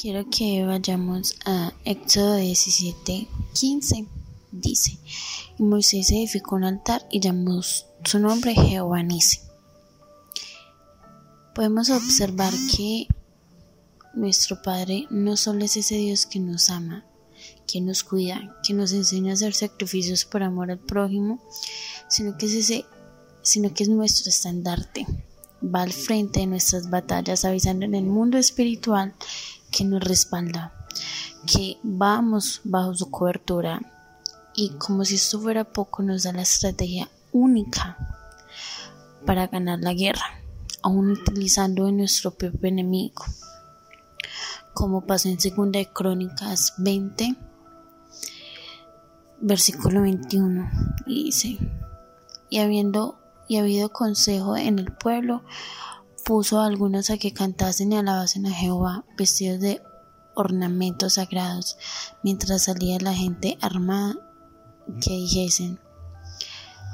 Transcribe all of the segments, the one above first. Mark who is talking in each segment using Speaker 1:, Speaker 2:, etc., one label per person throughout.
Speaker 1: Quiero que vayamos a Éxodo 17, 15. Dice, Moisés edificó un altar y llamó su nombre Jehová Nisi. Podemos observar que nuestro Padre no solo es ese Dios que nos ama, que nos cuida, que nos enseña a hacer sacrificios por amor al prójimo, sino que es ese, sino que es nuestro estandarte. Va al frente de nuestras batallas avisando en el mundo espiritual que nos respalda, que vamos bajo su cobertura y como si esto fuera poco nos da la estrategia única para ganar la guerra, aún utilizando a nuestro propio enemigo, como pasó en Segunda de Crónicas 20, versículo 21, y dice, y habiendo y habido consejo en el pueblo, puso a algunos a que cantasen y alabasen a Jehová, vestidos de ornamentos sagrados, mientras salía la gente armada, que dijesen,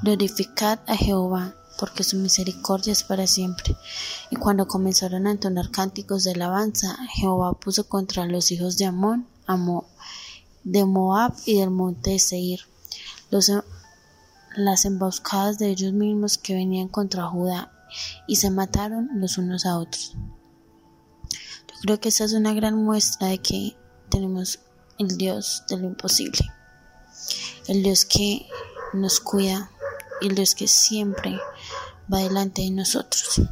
Speaker 1: glorificad a Jehová, porque su misericordia es para siempre. Y cuando comenzaron a entonar cánticos de alabanza, Jehová puso contra los hijos de Amón, Amó, de Moab y del monte de Seir, las emboscadas de ellos mismos que venían contra Judá y se mataron los unos a otros. Yo creo que esa es una gran muestra de que tenemos el Dios de lo imposible, el Dios que nos cuida el Dios que siempre va delante de nosotros.